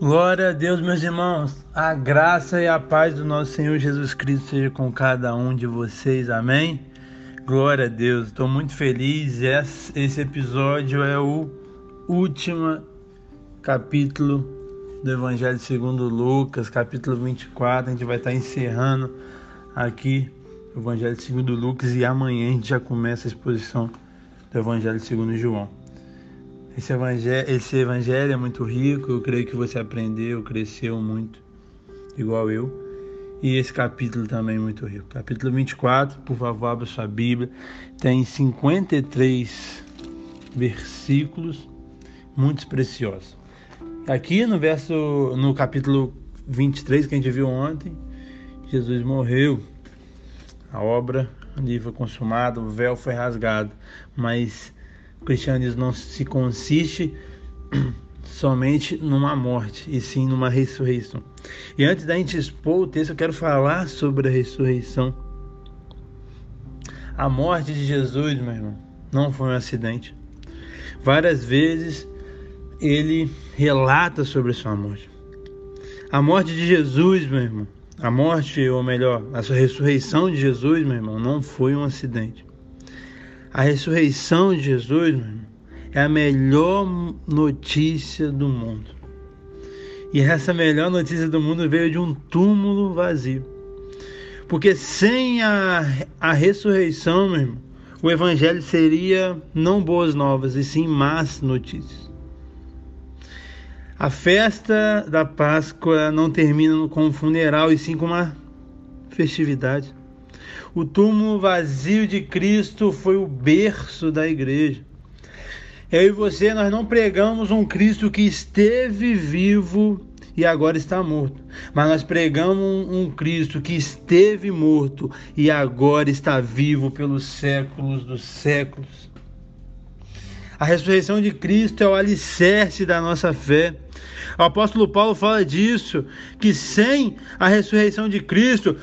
Glória a Deus, meus irmãos. A graça e a paz do nosso Senhor Jesus Cristo seja com cada um de vocês. Amém. Glória a Deus. Estou muito feliz. Esse episódio é o último capítulo do Evangelho segundo Lucas, capítulo 24. A gente vai estar encerrando aqui o Evangelho segundo Lucas e amanhã a gente já começa a exposição do Evangelho segundo João. Esse evangelho, esse evangelho é muito rico, eu creio que você aprendeu, cresceu muito, igual eu. E esse capítulo também é muito rico. Capítulo 24, por favor, abra sua Bíblia. Tem 53 versículos, muito preciosos. Aqui no verso, no capítulo 23, que a gente viu ontem, Jesus morreu. A obra ali foi consumada, o véu foi rasgado. Mas o cristianismo não se consiste somente numa morte, e sim numa ressurreição. E antes da gente expor o texto, eu quero falar sobre a ressurreição. A morte de Jesus, meu irmão, não foi um acidente. Várias vezes ele relata sobre sua morte. A morte de Jesus, meu irmão, a morte, ou melhor, a ressurreição de Jesus, meu irmão, não foi um acidente. A ressurreição de Jesus é a melhor notícia do mundo. E essa melhor notícia do mundo veio de um túmulo vazio. Porque sem a, a ressurreição, meu irmão, o evangelho seria não boas novas, e sim más notícias. A festa da Páscoa não termina com um funeral, e sim com uma festividade. O túmulo vazio de Cristo foi o berço da igreja. Eu e você, nós não pregamos um Cristo que esteve vivo e agora está morto. Mas nós pregamos um, Cristo que esteve morto e agora está vivo pelos séculos dos séculos. A ressurreição de Cristo é o alicerce da nossa fé. O apóstolo Paulo fala disso, que sem a ressurreição de Cristo,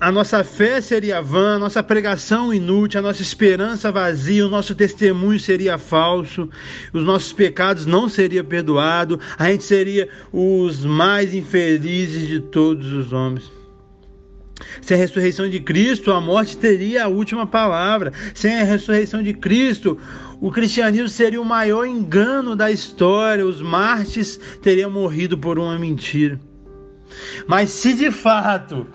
a nossa fé seria vã, a nossa pregação inútil, a nossa esperança vazia, o nosso testemunho seria falso, os nossos pecados não seriam perdoados, a gente seria os mais infelizes de todos os homens. Sem a ressurreição de Cristo, a morte teria a última palavra. Sem a ressurreição de Cristo, o cristianismo seria o maior engano da história. Os mártires teriam morrido por uma mentira. Mas se de fato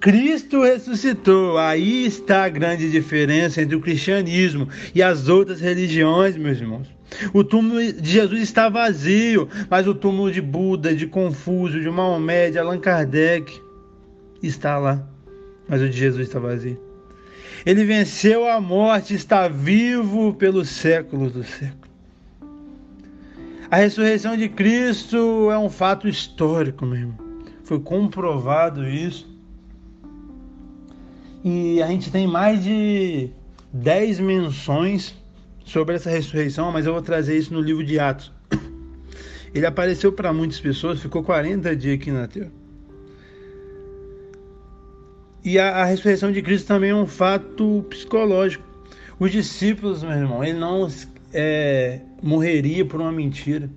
Cristo ressuscitou. Aí está a grande diferença entre o cristianismo e as outras religiões, meus irmãos. O túmulo de Jesus está vazio, mas o túmulo de Buda, de Confúcio, de Maomé, de Allan Kardec está lá, mas o de Jesus está vazio. Ele venceu a morte, está vivo pelos séculos dos séculos. A ressurreição de Cristo é um fato histórico, meu irmão. Foi comprovado isso e a gente tem mais de 10 menções sobre essa ressurreição, mas eu vou trazer isso no livro de Atos. Ele apareceu para muitas pessoas, ficou 40 dias aqui na terra. E a, a, ressurreição de Cristo também é um fato psicológico. Os discípulos, meu irmão, ele não é, morreria por uma mentira.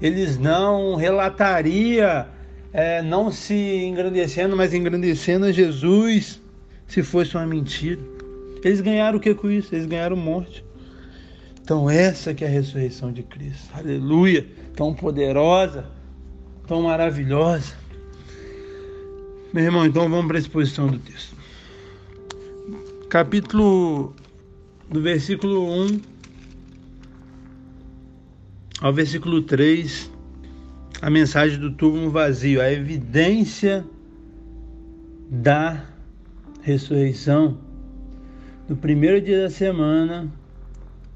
Eles não relataria, é, não se engrandecendo, mas engrandecendo a Jesus se fosse uma mentira. Eles ganharam o que com isso? Eles ganharam morte. Então essa que é a ressurreição de Cristo. Aleluia! Tão poderosa, tão maravilhosa. Meu irmão, então vamos para a exposição do texto. Capítulo do versículo 1 ao versículo 3, a mensagem do túmulo vazio, a evidência da ressurreição, no primeiro dia da semana,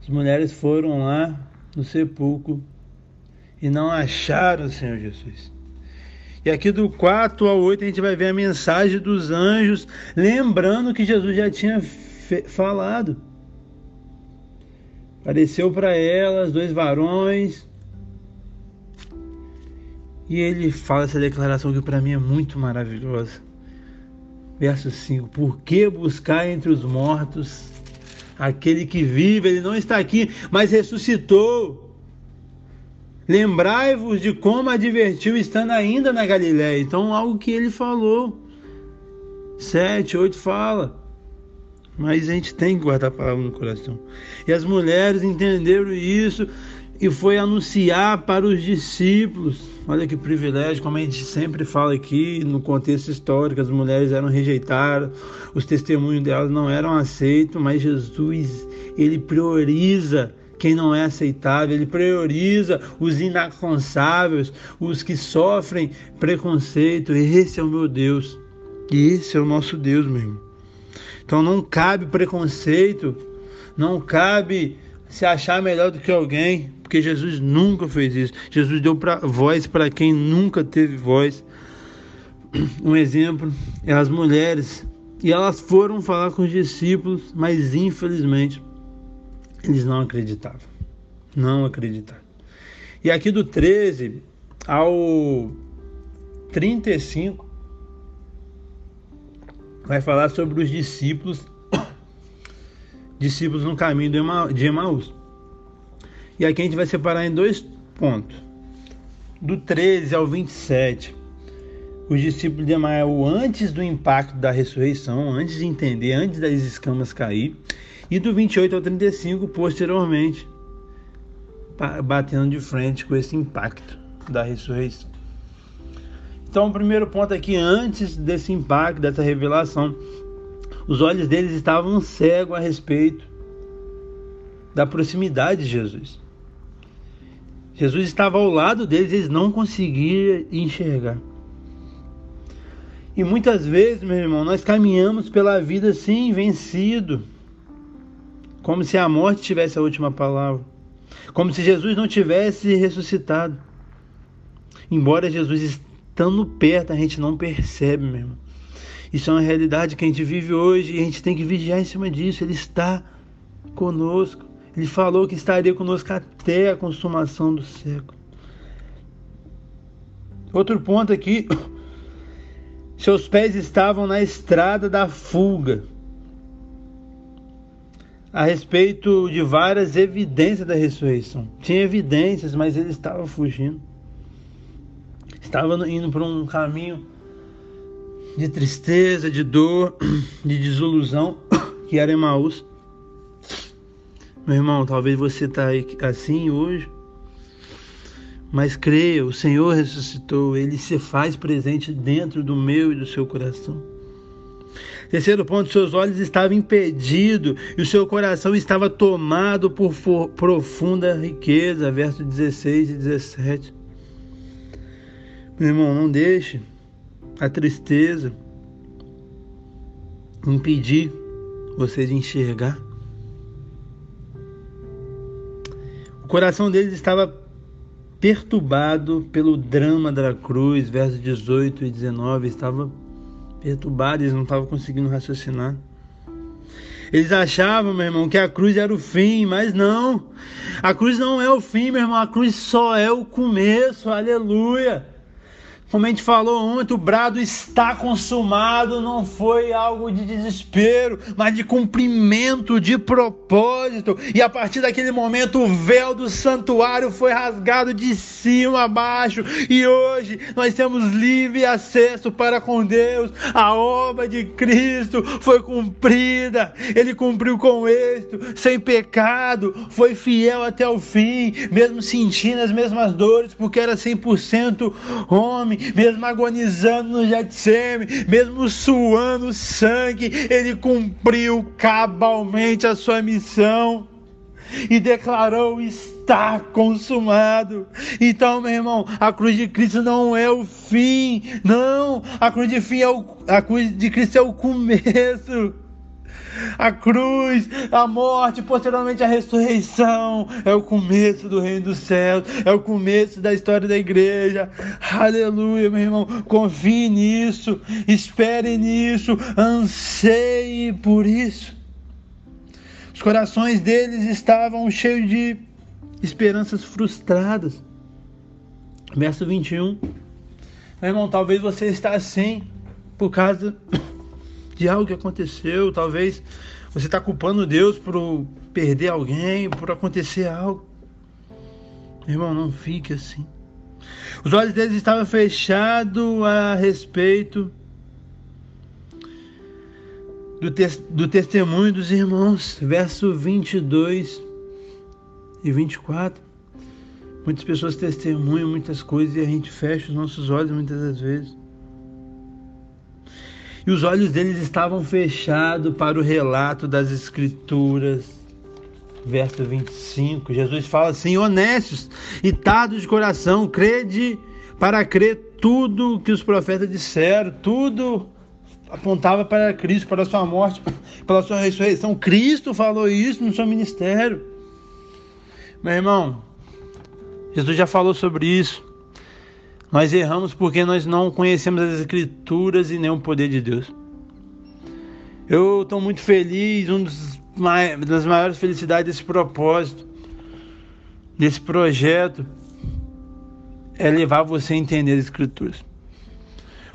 as mulheres foram lá no sepulcro e não acharam o Senhor Jesus. E aqui do 4 ao 8 a gente vai ver a mensagem dos anjos, lembrando que Jesus já tinha falado. Apareceu para elas dois varões. E ele fala essa declaração que para mim é muito maravilhosa. Verso 5: Por que buscar entre os mortos aquele que vive? Ele não está aqui, mas ressuscitou. Lembrai-vos de como advertiu estando ainda na Galiléia. Então, algo que ele falou. Sete, oito fala. Mas a gente tem que guardar a palavra no coração. E as mulheres entenderam isso e foi anunciar para os discípulos. Olha que privilégio, como a gente sempre fala aqui no contexto histórico, as mulheres eram rejeitadas, os testemunhos delas não eram aceitos, mas Jesus, ele prioriza quem não é aceitável, ele prioriza os inalcançáveis, os que sofrem preconceito. Esse é o meu Deus. E esse é o nosso Deus, meu irmão. Então não cabe preconceito, não cabe se achar melhor do que alguém, porque Jesus nunca fez isso. Jesus deu pra, voz para quem nunca teve voz. Um exemplo é as mulheres, e elas foram falar com os discípulos, mas infelizmente eles não acreditavam. Não acreditavam. E aqui do 13 ao 35 vai falar sobre os discípulos, discípulos no caminho de Emaús. E aqui a gente vai separar em dois pontos. Do 13 ao 27, os discípulos de Emaús antes do impacto da ressurreição, antes de entender, antes das escamas cair, e do 28 ao 35 posteriormente, batendo de frente com esse impacto da ressurreição. Então, o primeiro ponto aqui, antes desse impacto, dessa revelação, os olhos deles estavam cegos a respeito da proximidade de Jesus. Jesus estava ao lado deles, eles não conseguiam enxergar. E muitas vezes, meu irmão, nós caminhamos pela vida assim, vencido, como se a morte tivesse a última palavra, como se Jesus não tivesse ressuscitado. Embora Jesus estando perto, a gente não percebe, meu irmão. Isso é uma realidade que a gente vive hoje e a gente tem que vigiar em cima disso. Ele está conosco. Ele falou que estaria conosco até a consumação do século. Outro ponto aqui. Seus pés estavam na estrada da fuga. A respeito de várias evidências da ressurreição. Tinha evidências, mas ele estava fugindo estava indo por um caminho de tristeza, de dor, de desilusão, que era Emaús. Meu irmão, talvez você está assim hoje, mas creia, o Senhor ressuscitou, Ele se faz presente dentro do meu e do seu coração. Terceiro ponto, seus olhos estavam impedidos e o seu coração estava tomado por profunda riqueza, verso 16 e 17. Meu irmão, não deixe a tristeza impedir você de enxergar. Coração deles estava perturbado pelo drama da cruz, versos 18 e 19, estava perturbado, eles não estavam conseguindo raciocinar. Eles achavam, meu irmão, que a cruz era o fim, mas não. A cruz não é o fim, meu irmão, a cruz só é o começo. Aleluia. Como a gente falou ontem, o brado está consumado, não foi algo de desespero, mas de cumprimento de propósito. E a partir daquele momento, o véu do santuário foi rasgado de cima a baixo. E hoje nós temos livre acesso para com Deus. A obra de Cristo foi cumprida, ele cumpriu com êxito, sem pecado, foi fiel até o fim, mesmo sentindo as mesmas dores, porque era 100% homem mesmo agonizando no Getseme, mesmo suando sangue, ele cumpriu cabalmente a sua missão e declarou está consumado. Então, meu irmão, a cruz de Cristo não é o fim, não. A cruz de fim é o, a cruz de Cristo é o começo. A cruz, a morte, posteriormente a ressurreição, é o começo do reino dos céus, é o começo da história da igreja. Aleluia, meu irmão. Confie nisso, espere nisso, anseie por isso. Os corações deles estavam cheios de esperanças frustradas. Verso 21. Meu irmão, talvez você está assim por causa de algo que aconteceu. Talvez você está culpando Deus por perder alguém, por acontecer algo. Irmão, não fique assim. Os olhos deles estavam fechados a respeito do, te do testemunho dos irmãos. Verso 22 e 24. Muitas pessoas testemunham muitas coisas e a gente fecha os nossos olhos muitas das vezes. E os olhos deles estavam fechados para o relato das Escrituras. Verso 25, Jesus fala assim: honestos e tardos de coração, crede para crer tudo que os profetas disseram, tudo apontava para Cristo, para a sua morte, pela sua ressurreição. Cristo falou isso no seu ministério. Meu irmão, Jesus já falou sobre isso. Nós erramos porque nós não conhecemos as Escrituras e nem o poder de Deus. Eu estou muito feliz, uma das maiores felicidades desse propósito, desse projeto, é levar você a entender as Escrituras.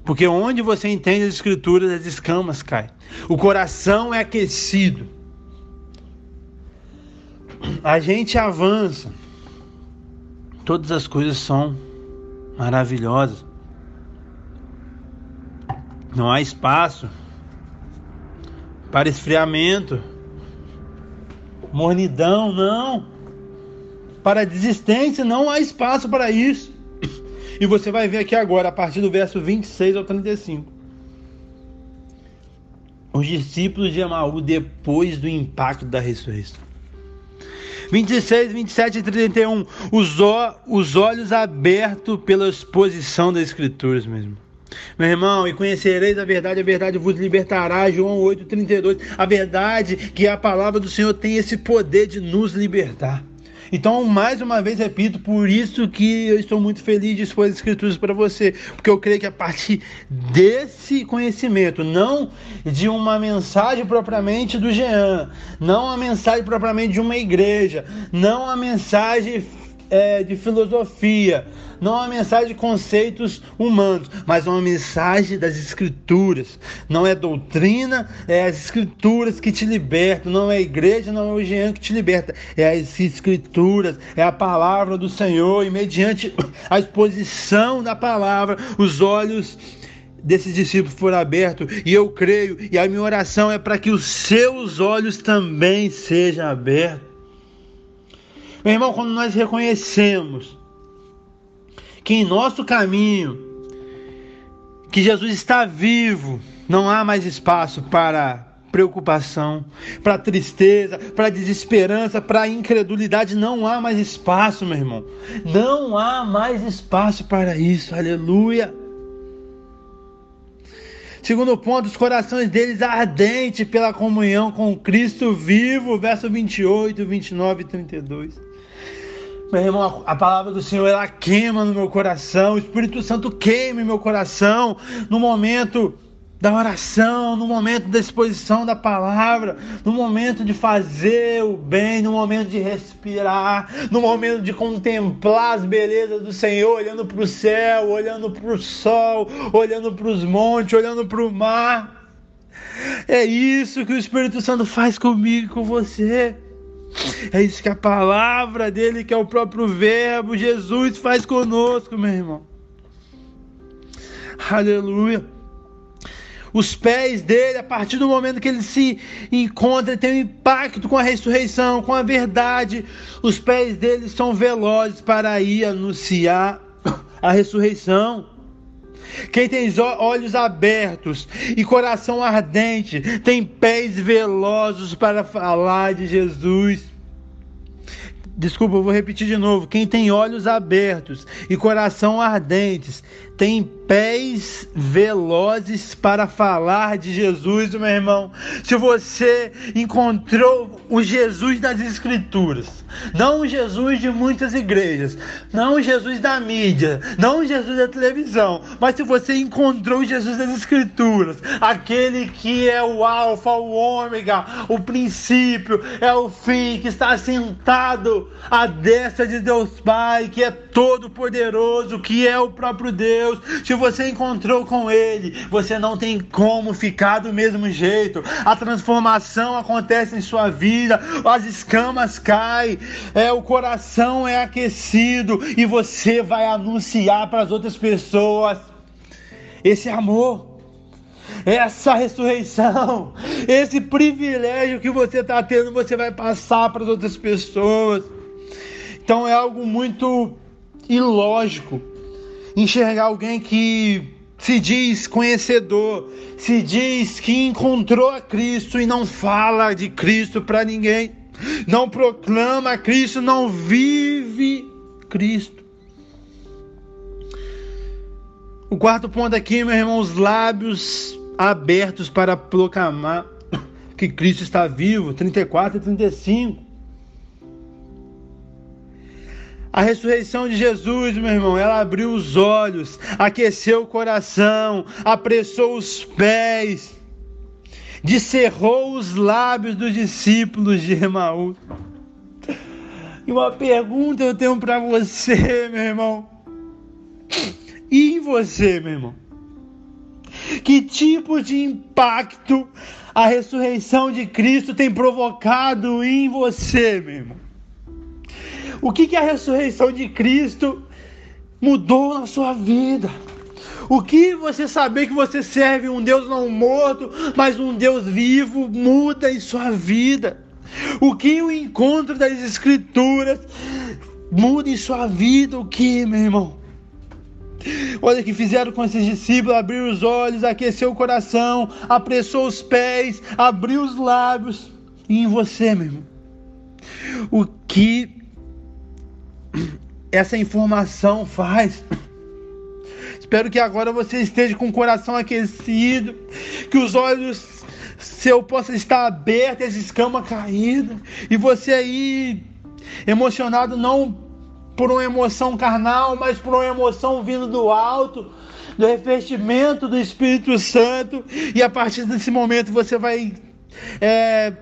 Porque onde você entende as Escrituras, as escamas caem. O coração é aquecido. A gente avança. Todas as coisas são maravilhosas. Não há espaço para esfriamento, mornidão, não. Para desistência, não há espaço para isso. E você vai ver aqui agora, a partir do verso 26 ao 35. Os discípulos de Emaú depois do impacto da ressurreição. 26, 27 e 31. Os, os olhos abertos pela exposição das Escrituras mesmo. Meu irmão, e conhecereis a verdade, a verdade vos libertará. João 8, 32. A verdade que a palavra do Senhor tem esse poder de nos libertar. Então, mais uma vez repito, por isso que eu estou muito feliz de expor as escrituras para você, porque eu creio que a partir desse conhecimento, não de uma mensagem propriamente do Jean, não a mensagem propriamente de uma igreja, não a mensagem é, de filosofia, não uma mensagem de conceitos humanos, mas uma mensagem das escrituras. Não é doutrina, é as escrituras que te libertam. Não é a igreja, não é o engenho que te liberta. É as escrituras, é a palavra do Senhor. E mediante a exposição da palavra, os olhos desses discípulos foram abertos, e eu creio, e a minha oração é para que os seus olhos também sejam abertos. Meu irmão, quando nós reconhecemos que em nosso caminho, que Jesus está vivo, não há mais espaço para preocupação, para tristeza, para desesperança, para incredulidade, não há mais espaço, meu irmão. Não há mais espaço para isso. Aleluia. Segundo ponto, os corações deles ardentes pela comunhão com Cristo vivo, verso 28, 29 e 32. Meu irmão, a palavra do Senhor ela queima no meu coração, o Espírito Santo queima meu coração no momento da oração, no momento da exposição da palavra, no momento de fazer o bem, no momento de respirar, no momento de contemplar as belezas do Senhor, olhando para o céu, olhando para o sol, olhando para os montes, olhando para o mar. É isso que o Espírito Santo faz comigo e com você. É isso que a palavra dele, que é o próprio Verbo, Jesus faz conosco, meu irmão. Aleluia. Os pés dele, a partir do momento que ele se encontra, tem um impacto com a ressurreição, com a verdade. Os pés dele são velozes para ir anunciar a ressurreição. Quem tem olhos abertos e coração ardente, tem pés velosos para falar de Jesus. Desculpa, eu vou repetir de novo. Quem tem olhos abertos e coração ardentes, tem pés velozes para falar de Jesus, meu irmão. Se você encontrou o Jesus das Escrituras, não o Jesus de muitas igrejas, não o Jesus da mídia, não o Jesus da televisão, mas se você encontrou o Jesus das Escrituras, aquele que é o Alfa, o Ômega, o princípio, é o fim, que está sentado à destra de Deus Pai, que é todo poderoso, que é o próprio Deus. Se você encontrou com ele, você não tem como ficar do mesmo jeito. A transformação acontece em sua vida, as escamas caem, é o coração é aquecido e você vai anunciar para as outras pessoas esse amor essa ressurreição, esse privilégio que você está tendo, você vai passar para as outras pessoas. Então é algo muito ilógico enxergar alguém que se diz conhecedor, se diz que encontrou a Cristo e não fala de Cristo para ninguém, não proclama Cristo, não vive Cristo. O quarto ponto aqui, meu irmão, os lábios abertos para proclamar que Cristo está vivo, 34 e 35. A ressurreição de Jesus, meu irmão, ela abriu os olhos, aqueceu o coração, apressou os pés, descerrou os lábios dos discípulos de Emaús. E uma pergunta eu tenho para você, meu irmão. E em você, meu irmão? Que tipo de impacto a ressurreição de Cristo tem provocado em você, meu irmão? O que, que a ressurreição de Cristo mudou na sua vida? O que você saber que você serve um Deus não morto, mas um Deus vivo, muda em sua vida? O que o encontro das Escrituras muda em sua vida? O que, meu irmão? Olha o que fizeram com esses discípulos: abriu os olhos, aqueceu o coração, apressou os pés, abriu os lábios. E em você, meu irmão, o que essa informação faz? Espero que agora você esteja com o coração aquecido, que os olhos seu possam estar abertos, as escamas caídas, e você aí emocionado não por uma emoção carnal, mas por uma emoção vindo do alto, do revestimento do Espírito Santo. E a partir desse momento você vai é,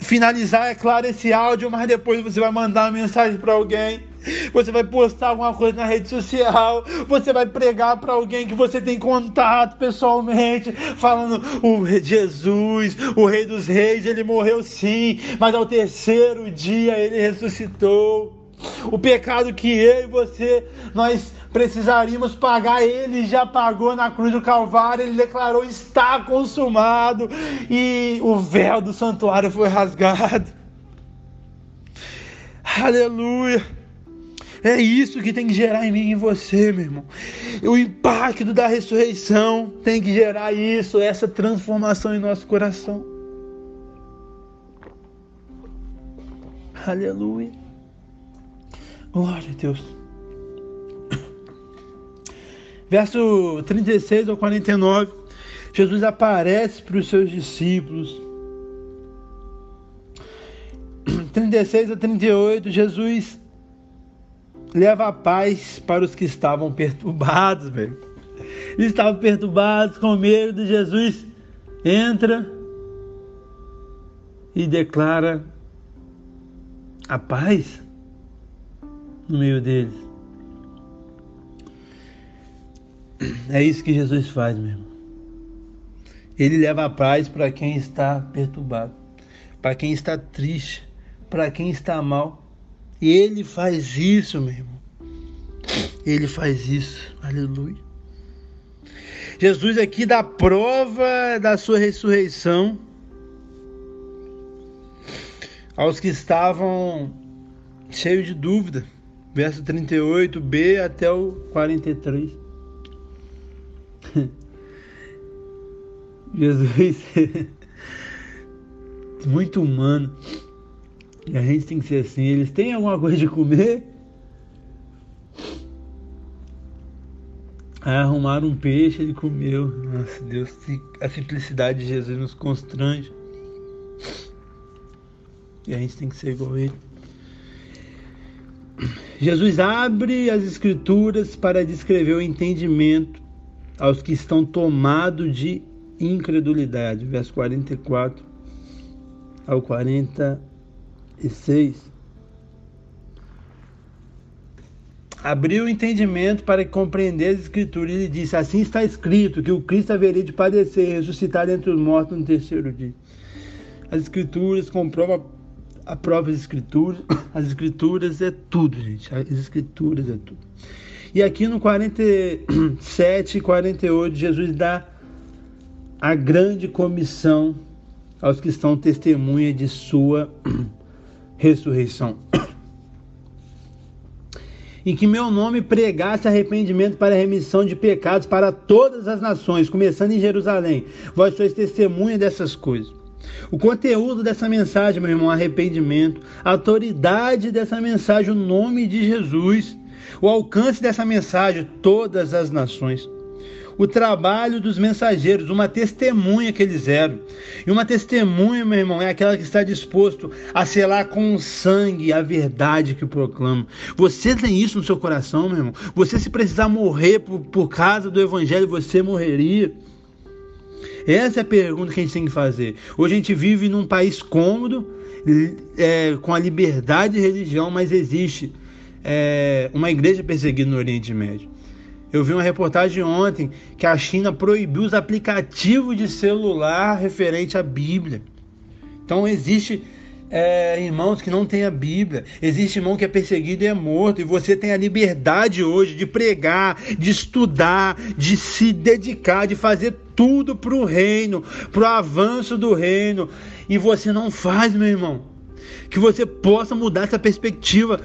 finalizar, é claro, esse áudio, mas depois você vai mandar uma mensagem para alguém. Você vai postar alguma coisa na rede social, você vai pregar para alguém que você tem contato pessoalmente, falando: o Jesus, o Rei dos Reis, ele morreu sim, mas ao terceiro dia ele ressuscitou. O pecado que eu e você, nós precisaríamos pagar, ele já pagou na cruz do Calvário, ele declarou: está consumado, e o véu do santuário foi rasgado. Aleluia. É isso que tem que gerar em mim e em você, meu irmão. O impacto da ressurreição tem que gerar isso, essa transformação em nosso coração. Aleluia. Glória a Deus. Verso 36 ao 49, Jesus aparece para os seus discípulos. 36 a 38, Jesus leva a paz para os que estavam perturbados, velho. Estavam perturbados, com medo. Jesus entra e declara a paz no meio deles. É isso que Jesus faz, meu irmão. Ele leva a paz para quem está perturbado, para quem está triste, para quem está mal. E ele faz isso, meu irmão. Ele faz isso. Aleluia. Jesus aqui dá prova da sua ressurreição aos que estavam cheios de dúvida verso 38b até o 43. Jesus muito humano. E a gente tem que ser assim. Eles têm alguma coisa de comer? Aí arrumaram um peixe, ele comeu. Nossa Deus, a simplicidade de Jesus nos constrange. E a gente tem que ser igual a ele. Jesus abre as Escrituras para descrever o entendimento aos que estão tomados de incredulidade. Verso 44 ao 46. abriu o entendimento para compreender as escrituras. Ele disse: Assim está escrito que o Cristo haveria de padecer e ressuscitar entre os mortos no terceiro dia. As escrituras comprovam a própria escritura. As escrituras é tudo, gente. As escrituras é tudo. E aqui no 47 e 48, Jesus dá a grande comissão aos que estão testemunha de sua ressurreição. em que meu nome pregasse arrependimento para remissão de pecados para todas as nações, começando em Jerusalém. Vós sois testemunha dessas coisas. O conteúdo dessa mensagem, meu irmão, arrependimento, a autoridade dessa mensagem, o nome de Jesus, o alcance dessa mensagem, todas as nações o trabalho dos mensageiros, uma testemunha que eles eram. E uma testemunha, meu irmão, é aquela que está disposto a selar com sangue a verdade que proclama. Você tem isso no seu coração, meu irmão? Você, se precisar morrer por, por causa do evangelho, você morreria. Essa é a pergunta que a gente tem que fazer. Hoje a gente vive num país cômodo, é, com a liberdade de religião, mas existe é, uma igreja perseguida no Oriente Médio. Eu vi uma reportagem ontem que a China proibiu os aplicativos de celular referente à Bíblia. Então existe é, irmãos que não têm a Bíblia, existe irmão que é perseguido e é morto, e você tem a liberdade hoje de pregar, de estudar, de se dedicar, de fazer tudo para o reino, para o avanço do reino, e você não faz, meu irmão. Que você possa mudar essa perspectiva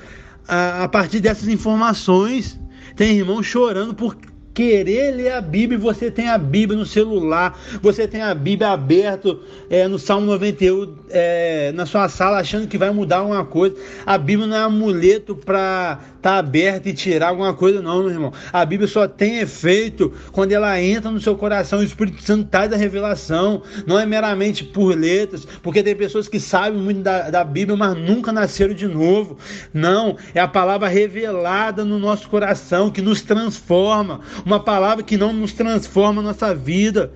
a, partir dessas informações. Tem irmão chorando por querer ler a Bíblia, você tem a Bíblia no celular, você tem a Bíblia aberto é, no Salmo 91 é, na sua sala achando que vai mudar alguma coisa. A Bíblia não é amuleto para estar tá aberta e tirar alguma coisa, não, meu irmão. A Bíblia só tem efeito quando ela entra no seu coração. O Espírito Santo traz a revelação, não é meramente por letras, porque tem pessoas que sabem muito da, da Bíblia, mas nunca nasceram de novo. Não, é a palavra revelada no nosso coração que nos transforma uma palavra que não nos transforma a nossa vida.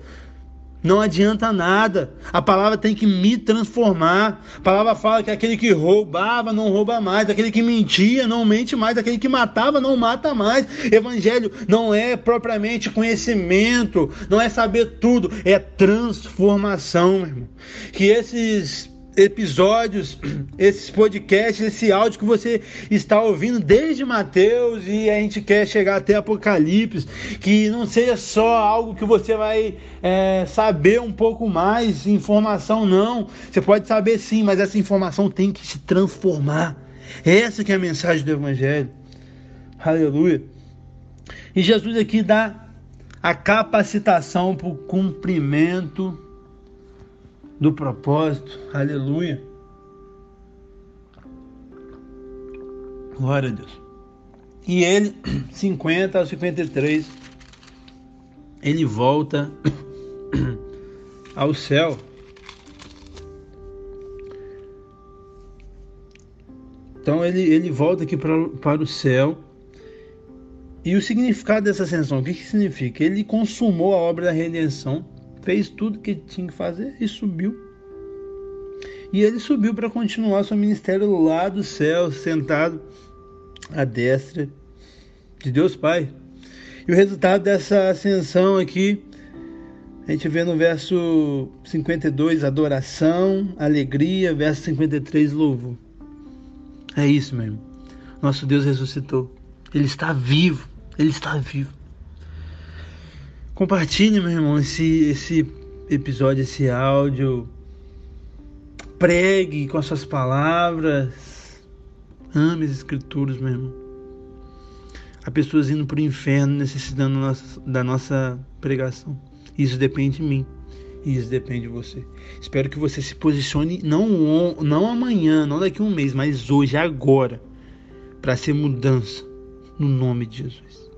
Não adianta nada. A palavra tem que me transformar. A palavra fala que aquele que roubava não rouba mais, aquele que mentia não mente mais, aquele que matava não mata mais. Evangelho não é propriamente conhecimento, não é saber tudo, é transformação, meu irmão. Que esses episódios, esses podcasts, esse áudio que você está ouvindo desde Mateus e a gente quer chegar até Apocalipse, que não seja só algo que você vai é, saber um pouco mais, informação não. Você pode saber sim, mas essa informação tem que se transformar. Essa que é a mensagem do Evangelho. Aleluia. E Jesus aqui dá a capacitação para o cumprimento do propósito. Aleluia. Glória a Deus. E ele, 50 ao 53, ele volta ao céu. Então ele, ele volta aqui para, para o céu. E o significado dessa ascensão, o que, que significa? Ele consumou a obra da redenção fez tudo que tinha que fazer e subiu. E ele subiu para continuar seu ministério lá do céu, sentado à destra de Deus Pai. E o resultado dessa ascensão aqui, a gente vê no verso 52, adoração, alegria, verso 53, louvor. É isso mesmo. Nosso Deus ressuscitou. Ele está vivo. Ele está vivo. Compartilhe, meu irmão, esse, esse episódio, esse áudio. Pregue com as suas palavras. Ame as escrituras, meu irmão. Há pessoas indo para o inferno necessitando da nossa pregação. Isso depende de mim. Isso depende de você. Espero que você se posicione não, não amanhã, não daqui a um mês, mas hoje, agora, para ser mudança. No nome de Jesus.